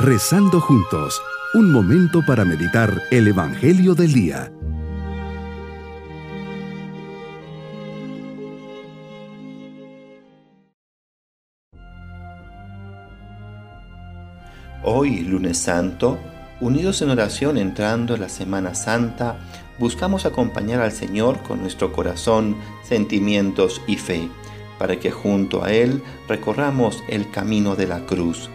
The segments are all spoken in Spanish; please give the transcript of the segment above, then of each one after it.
Rezando juntos, un momento para meditar el Evangelio del Día. Hoy, lunes santo, unidos en oración entrando en la Semana Santa, buscamos acompañar al Señor con nuestro corazón, sentimientos y fe, para que junto a Él recorramos el camino de la cruz.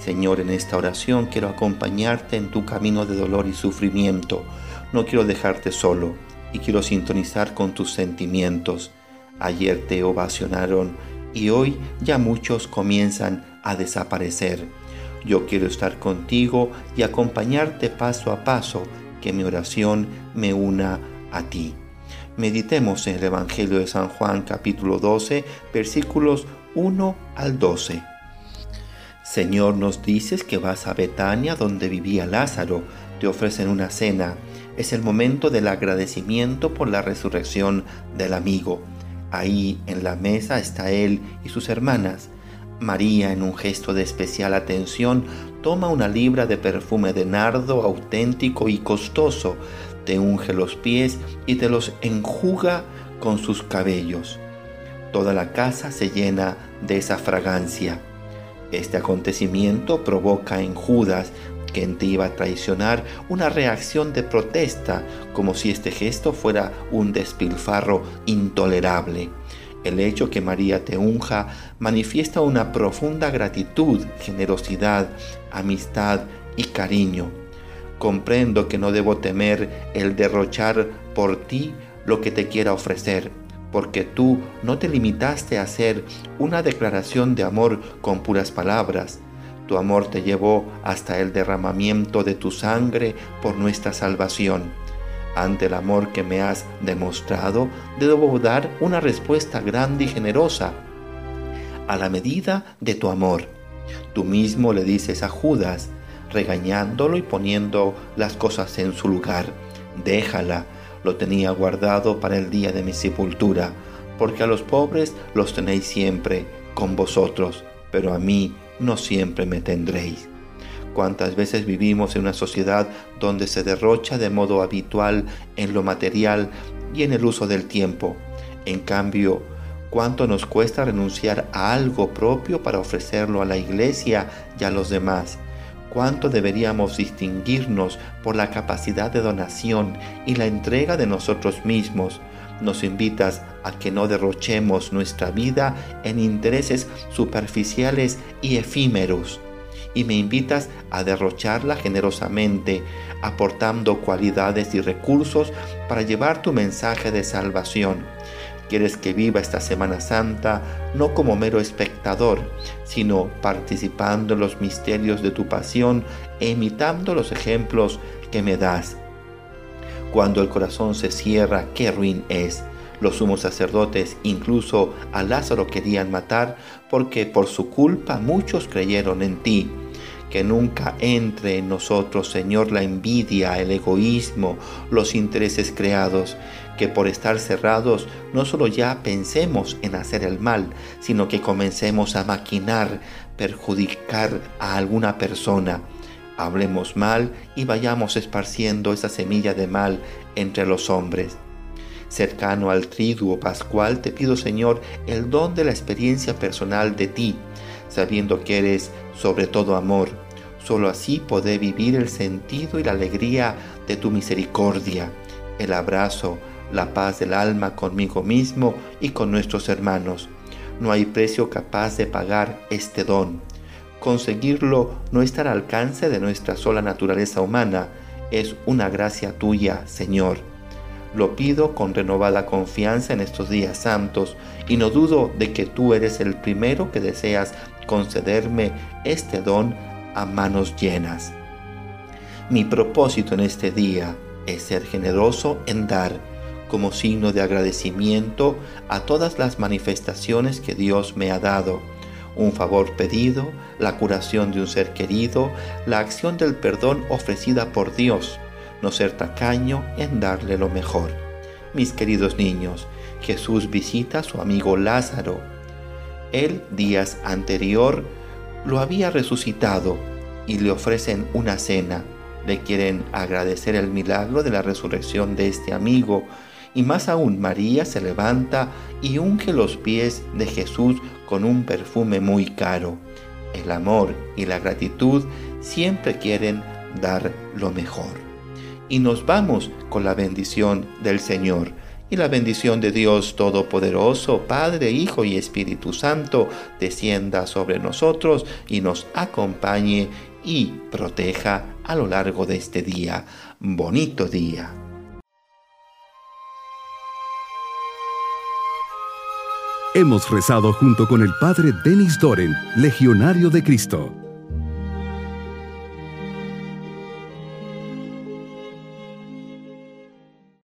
Señor, en esta oración quiero acompañarte en tu camino de dolor y sufrimiento. No quiero dejarte solo y quiero sintonizar con tus sentimientos. Ayer te ovacionaron y hoy ya muchos comienzan a desaparecer. Yo quiero estar contigo y acompañarte paso a paso, que mi oración me una a ti. Meditemos en el Evangelio de San Juan capítulo 12 versículos 1 al 12. Señor, nos dices que vas a Betania donde vivía Lázaro, te ofrecen una cena. Es el momento del agradecimiento por la resurrección del amigo. Ahí en la mesa está él y sus hermanas. María, en un gesto de especial atención, toma una libra de perfume de nardo auténtico y costoso, te unge los pies y te los enjuga con sus cabellos. Toda la casa se llena de esa fragancia. Este acontecimiento provoca en Judas, quien te iba a traicionar, una reacción de protesta, como si este gesto fuera un despilfarro intolerable. El hecho que María te unja manifiesta una profunda gratitud, generosidad, amistad y cariño. Comprendo que no debo temer el derrochar por ti lo que te quiera ofrecer, porque tú no te limitaste a hacer una declaración de amor con puras palabras. Tu amor te llevó hasta el derramamiento de tu sangre por nuestra salvación ante el amor que me has demostrado, debo dar una respuesta grande y generosa a la medida de tu amor. Tú mismo le dices a Judas, regañándolo y poniendo las cosas en su lugar, déjala, lo tenía guardado para el día de mi sepultura, porque a los pobres los tenéis siempre con vosotros, pero a mí no siempre me tendréis. Cuántas veces vivimos en una sociedad donde se derrocha de modo habitual en lo material y en el uso del tiempo. En cambio, cuánto nos cuesta renunciar a algo propio para ofrecerlo a la iglesia y a los demás. Cuánto deberíamos distinguirnos por la capacidad de donación y la entrega de nosotros mismos. Nos invitas a que no derrochemos nuestra vida en intereses superficiales y efímeros y me invitas a derrocharla generosamente, aportando cualidades y recursos para llevar tu mensaje de salvación. Quieres que viva esta Semana Santa no como mero espectador, sino participando en los misterios de tu pasión e imitando los ejemplos que me das. Cuando el corazón se cierra, qué ruin es. Los sumos sacerdotes incluso a Lázaro querían matar porque por su culpa muchos creyeron en ti. Que nunca entre en nosotros, Señor, la envidia, el egoísmo, los intereses creados. Que por estar cerrados no solo ya pensemos en hacer el mal, sino que comencemos a maquinar, perjudicar a alguna persona. Hablemos mal y vayamos esparciendo esa semilla de mal entre los hombres cercano al triduo pascual, te pido Señor el don de la experiencia personal de ti, sabiendo que eres sobre todo amor. Solo así podré vivir el sentido y la alegría de tu misericordia, el abrazo, la paz del alma conmigo mismo y con nuestros hermanos. No hay precio capaz de pagar este don. Conseguirlo no está al alcance de nuestra sola naturaleza humana, es una gracia tuya, Señor. Lo pido con renovada confianza en estos días santos y no dudo de que tú eres el primero que deseas concederme este don a manos llenas. Mi propósito en este día es ser generoso en dar como signo de agradecimiento a todas las manifestaciones que Dios me ha dado. Un favor pedido, la curación de un ser querido, la acción del perdón ofrecida por Dios no ser tacaño en darle lo mejor. Mis queridos niños, Jesús visita a su amigo Lázaro. Él días anterior lo había resucitado y le ofrecen una cena. Le quieren agradecer el milagro de la resurrección de este amigo. Y más aún, María se levanta y unge los pies de Jesús con un perfume muy caro. El amor y la gratitud siempre quieren dar lo mejor. Y nos vamos con la bendición del Señor. Y la bendición de Dios Todopoderoso, Padre, Hijo y Espíritu Santo, descienda sobre nosotros y nos acompañe y proteja a lo largo de este día. Bonito día. Hemos rezado junto con el Padre Denis Doren, Legionario de Cristo.